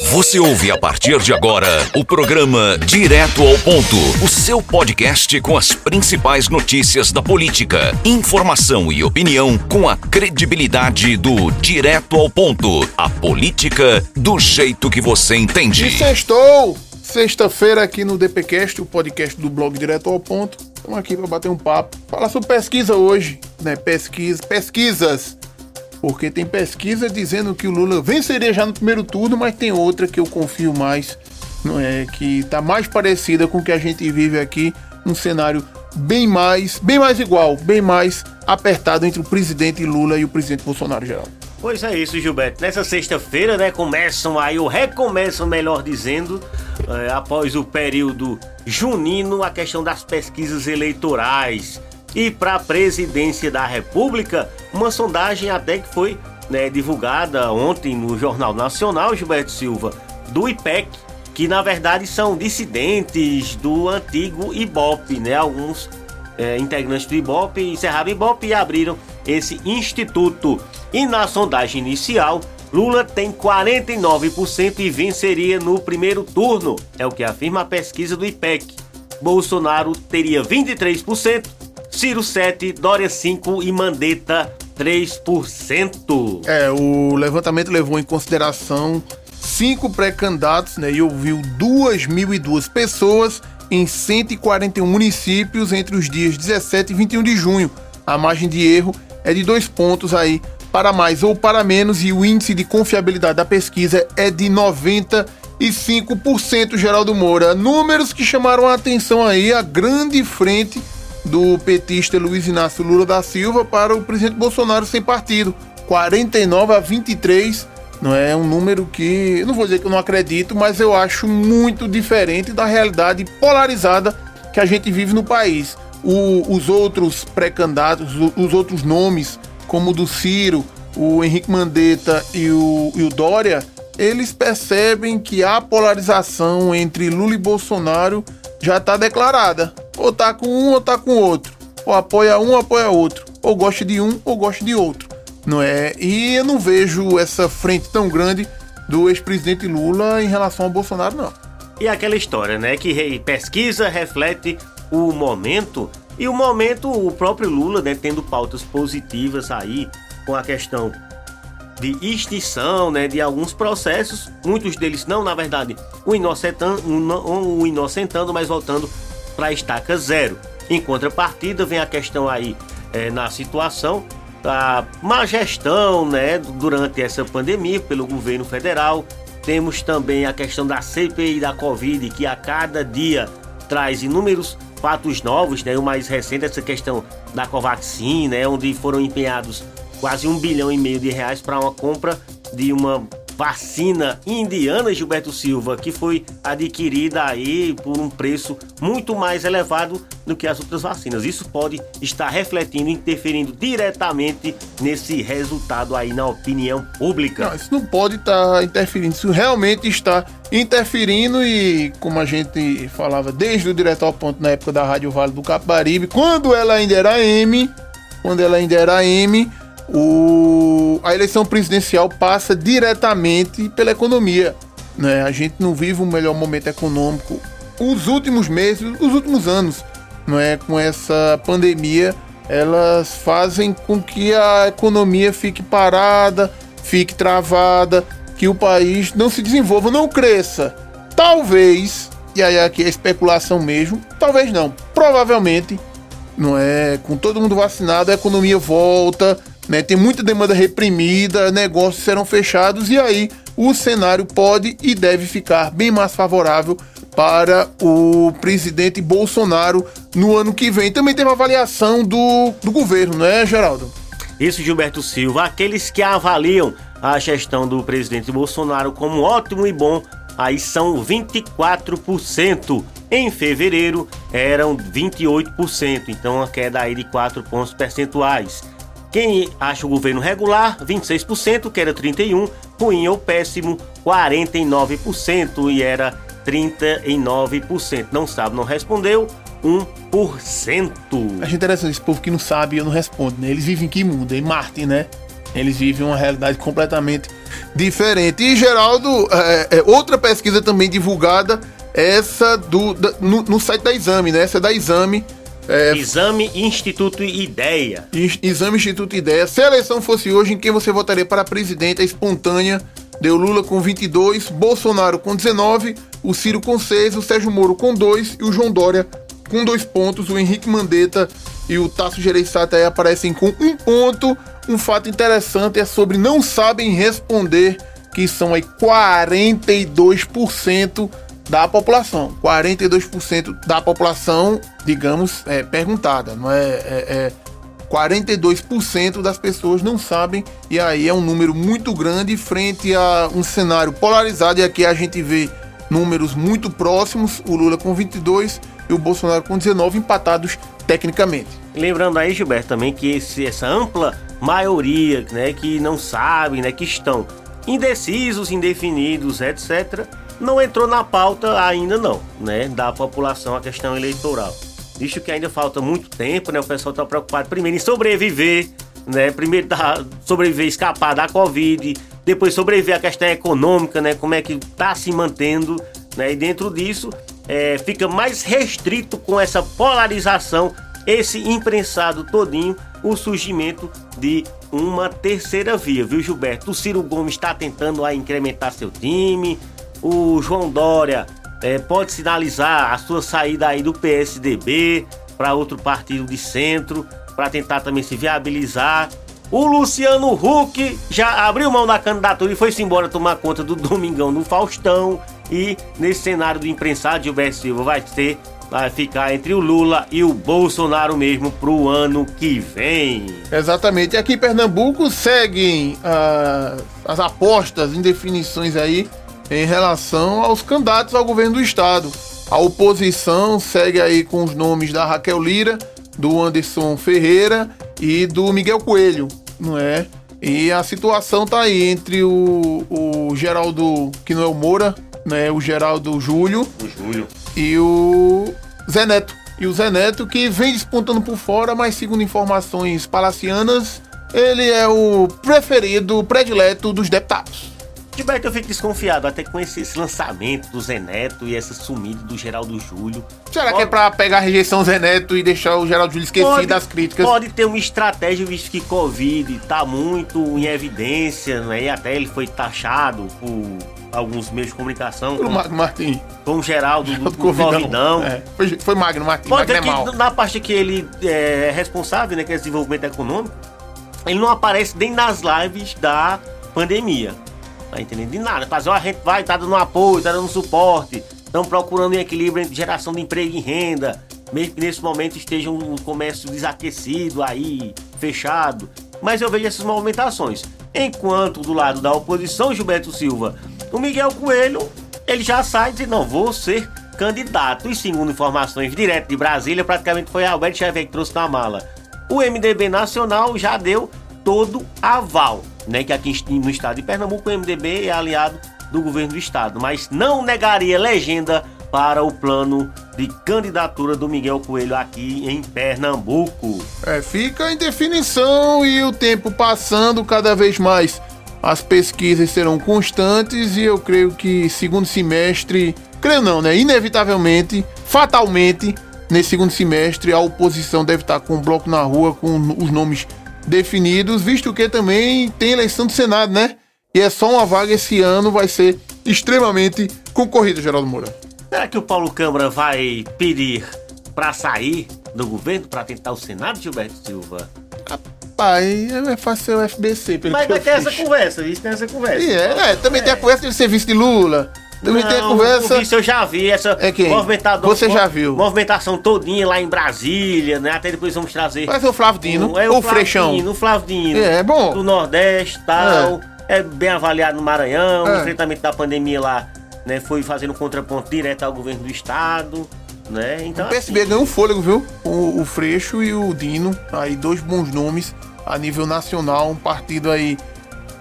Você ouve a partir de agora o programa Direto ao Ponto, o seu podcast com as principais notícias da política, informação e opinião com a credibilidade do Direto ao Ponto, a política do jeito que você entende. E sextou! Sexta-feira aqui no DPcast, o podcast do blog Direto ao Ponto. Estamos aqui para bater um papo, falar sobre pesquisa hoje, né? Pesquisa, pesquisas porque tem pesquisa dizendo que o Lula venceria já no primeiro turno, mas tem outra que eu confio mais, não é que está mais parecida com o que a gente vive aqui, um cenário bem mais, bem mais igual, bem mais apertado entre o presidente Lula e o presidente Bolsonaro geral. Pois é isso, Gilberto. Nessa sexta-feira, né, começam aí, ou recomeçam, melhor dizendo, é, após o período junino, a questão das pesquisas eleitorais. E para a presidência da República, uma sondagem até que foi né, divulgada ontem no Jornal Nacional, Gilberto Silva, do IPEC, que na verdade são dissidentes do antigo IBOP, né? Alguns é, integrantes do IBOP encerraram o IBOP e abriram esse instituto. E na sondagem inicial, Lula tem 49% e venceria no primeiro turno, é o que afirma a pesquisa do IPEC. Bolsonaro teria 23% Ciro 7, Dória 5 e Mandetta 3%. É, o levantamento levou em consideração cinco pré-candidatos né, e ouviu 2.002 pessoas em 141 municípios entre os dias 17 e 21 de junho. A margem de erro é de dois pontos aí para mais ou para menos e o índice de confiabilidade da pesquisa é de 95%, Geraldo Moura. Números que chamaram a atenção aí, a grande frente do petista Luiz Inácio Lula da Silva para o presidente Bolsonaro sem partido. 49 a 23 não é um número que, não vou dizer que eu não acredito, mas eu acho muito diferente da realidade polarizada que a gente vive no país. O, os outros pré-candidatos, os outros nomes, como o do Ciro, o Henrique Mandetta e o, e o Dória, eles percebem que a polarização entre Lula e Bolsonaro já está declarada. Ou tá com um ou tá com outro. Ou apoia um ou apoia outro. Ou gosta de um ou gosta de outro. Não é? E eu não vejo essa frente tão grande do ex-presidente Lula em relação ao Bolsonaro, não. E aquela história, né? Que pesquisa reflete o momento. E o momento, o próprio Lula, né, tendo pautas positivas aí com a questão de extinção né, de alguns processos, muitos deles não, na verdade, o inocentando, o inocentando mas voltando para a estaca zero. Em contrapartida, vem a questão aí é, na situação da má gestão né, durante essa pandemia pelo governo federal. Temos também a questão da CPI da Covid, que a cada dia traz inúmeros fatos novos, né? O mais recente, essa questão da Covaxin, né? Onde foram empenhados quase um bilhão e meio de reais para uma compra de uma vacina indiana Gilberto Silva, que foi adquirida aí por um preço muito mais elevado do que as outras vacinas. Isso pode estar refletindo, interferindo diretamente nesse resultado aí na opinião pública. Não, isso não pode estar interferindo, isso realmente está interferindo e como a gente falava desde o Direto ao Ponto na época da Rádio Vale do Capibaribe, quando ela ainda era M, quando ela ainda era M, o, a eleição presidencial passa diretamente pela economia. Né? A gente não vive um melhor momento econômico. Os últimos meses, os últimos anos, não é com essa pandemia, elas fazem com que a economia fique parada, fique travada, que o país não se desenvolva, não cresça. Talvez, e aí aqui é especulação mesmo, talvez não, provavelmente, não é, com todo mundo vacinado, a economia volta, né? Tem muita demanda reprimida, negócios serão fechados e aí o cenário pode e deve ficar bem mais favorável para o presidente Bolsonaro no ano que vem. Também tem uma avaliação do, do governo, não é, Geraldo? Isso, Gilberto Silva. Aqueles que avaliam a gestão do presidente Bolsonaro como ótimo e bom, aí são 24%. Em fevereiro eram 28%, então uma queda aí de 4 pontos percentuais. Quem acha o governo regular, 26%, que era 31%, ruim ou péssimo, 49% e era 39%. Não sabe, não respondeu, 1%. Acho interessante esse povo que não sabe e não responde, né? Eles vivem em que mundo? Em Marte, né? Eles vivem uma realidade completamente diferente. E, Geraldo, é, é, outra pesquisa também divulgada, essa do, da, no, no, site da Exame, né? Essa é da Exame. É, Exame Instituto Ideia. Exame Instituto Ideia. Se a eleição fosse hoje, em quem você votaria para presidente? A espontânea deu Lula com 22, Bolsonaro com 19, o Ciro com 6, o Sérgio Moro com 2 e o João Dória com 2 pontos. O Henrique Mandetta e o Tasso Gereissati aí aparecem com um ponto. Um fato interessante é sobre não sabem responder, que são aí 42% da população. 42% da população, digamos, é perguntada, não é, é, é 42% das pessoas não sabem, e aí é um número muito grande frente a um cenário polarizado, e aqui a gente vê números muito próximos, o Lula com 22 e o Bolsonaro com 19 empatados tecnicamente. Lembrando aí, Gilberto, também que esse, essa ampla maioria, né, que não sabe, né, que estão indecisos, indefinidos, etc., não entrou na pauta ainda não, né, da população a questão eleitoral. Visto que ainda falta muito tempo, né, o pessoal está preocupado primeiro em sobreviver, né, primeiro da, sobreviver, escapar da Covid, depois sobreviver à questão econômica, né, como é que está se mantendo, né, e dentro disso é, fica mais restrito com essa polarização, esse imprensado todinho, o surgimento de uma terceira via, viu, Gilberto? O Ciro Gomes está tentando a incrementar seu time, o João Dória é, pode sinalizar a sua saída aí do PSDB para outro partido de centro, para tentar também se viabilizar. O Luciano Huck já abriu mão da candidatura e foi-se embora tomar conta do Domingão do Faustão. E nesse cenário do imprensado, Gilberto Silva vai ser vai ficar entre o Lula e o Bolsonaro mesmo pro ano que vem. Exatamente. E aqui em Pernambuco seguem uh, as apostas, indefinições aí em relação aos candidatos ao governo do estado. A oposição segue aí com os nomes da Raquel Lira, do Anderson Ferreira e do Miguel Coelho, não é? E a situação tá aí entre o, o Geraldo, que não é o Moura, né? O Geraldo Júlio. O Júlio. E o Zé Neto. E o Zé Neto que vem despontando por fora, mas segundo informações palacianas, ele é o preferido, predileto dos deputados. Gilberto, eu fico desconfiado até com esse, esse, lançamento do Zé Neto e essa sumida do Geraldo Júlio. Será pode... que é pra pegar a rejeição Zé Neto e deixar o Geraldo Júlio esquecido pode, das críticas? Pode ter uma estratégia, visto que Covid tá muito em evidência, né? E até ele foi taxado por alguns meios de comunicação. Pelo Magno Martins. Com o Geraldo do, do Covidão. É, foi, foi Magno Martins. Pode Magno é que na parte que ele é responsável, né? Que é desenvolvimento econômico, ele não aparece nem nas lives da pandemia. Tá entendendo? De nada. Fazer, a gente vai, tá dando apoio, tá dando suporte. Estão procurando um equilíbrio entre geração de emprego e renda. Mesmo que nesse momento esteja um comércio desaquecido aí, fechado. Mas eu vejo essas movimentações. Enquanto do lado da oposição, Gilberto Silva, o Miguel Coelho, ele já sai dizendo, não, vou ser candidato. E segundo informações direto de Brasília, praticamente foi Alberto Xavier que trouxe na mala. O MDB Nacional já deu todo aval né, que aqui no estado de Pernambuco o MDB é aliado do governo do estado, mas não negaria legenda para o plano de candidatura do Miguel Coelho aqui em Pernambuco. É, fica em definição e o tempo passando cada vez mais. As pesquisas serão constantes e eu creio que segundo semestre, creio não, né? Inevitavelmente, fatalmente, nesse segundo semestre a oposição deve estar com o bloco na rua com os nomes definidos, visto que também tem eleição do Senado, né? E é só uma vaga esse ano, vai ser extremamente concorrida, Geraldo Moura. Será que o Paulo Câmara vai pedir para sair do governo para tentar o Senado, Gilberto Silva? Rapaz, é fácil ser o FBC, pelo Mas vai ter essa conversa, isso tem essa conversa. E é, é, também tem a conversa de serviço de Lula. Também não, tem conversa. Isso eu já vi, essa é quem? Você já viu? Movimentação todinha lá em Brasília, né? Até depois vamos trazer. Mas é o Flávio Dino, é o, o Freixão. O Flávio Dino. É, é bom. Do Nordeste e tal. É. é. bem avaliado no Maranhão. É. O enfrentamento da pandemia lá, né? Foi fazendo contraponto direto ao governo do estado. Né? Então, o PSB assim... ganhou um fôlego, viu? O, o Freixo e o Dino, aí dois bons nomes a nível nacional, um partido aí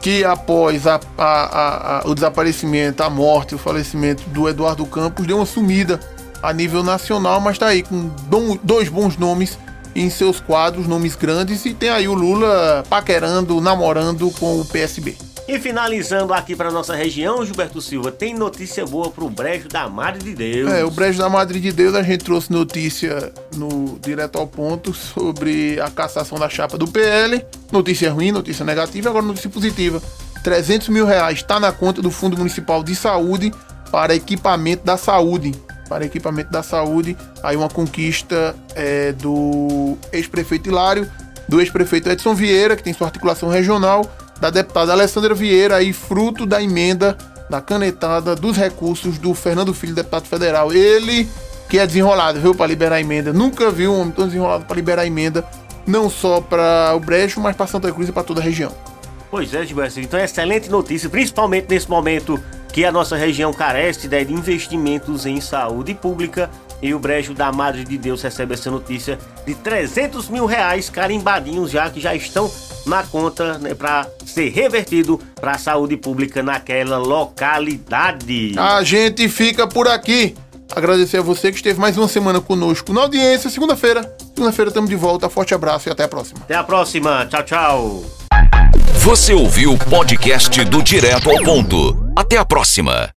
que após a, a, a, o desaparecimento, a morte, o falecimento do Eduardo Campos, deu uma sumida a nível nacional, mas está aí com dois bons nomes em seus quadros, nomes grandes, e tem aí o Lula paquerando, namorando com o PSB. E finalizando aqui para nossa região, Gilberto Silva, tem notícia boa para o Brejo da Madre de Deus. É, o Brejo da Madre de Deus, a gente trouxe notícia no Direto ao Ponto sobre a cassação da chapa do PL. Notícia ruim, notícia negativa, agora notícia positiva. 300 mil reais está na conta do Fundo Municipal de Saúde para equipamento da saúde. Para equipamento da saúde, aí uma conquista é, do ex-prefeito Hilário, do ex-prefeito Edson Vieira, que tem sua articulação regional, da deputada Alessandra Vieira, e fruto da emenda da canetada dos recursos do Fernando Filho, deputado federal. Ele que é desenrolado, viu, para liberar a emenda. Nunca viu um homem tão desenrolado para liberar a emenda, não só para o Brejo, mas para Santa Cruz e para toda a região. Pois é, Gilberto. Então, excelente notícia, principalmente nesse momento que a nossa região carece de investimentos em saúde pública. E o Brejo da Madre de Deus recebe essa notícia de 300 mil reais carimbadinhos já que já estão na conta né, para ser revertido para a saúde pública naquela localidade. A gente fica por aqui. Agradecer a você que esteve mais uma semana conosco na audiência. Segunda-feira. Segunda-feira estamos de volta. Forte abraço e até a próxima. Até a próxima. Tchau, tchau. Você ouviu o podcast do Direto ao Ponto. Até a próxima.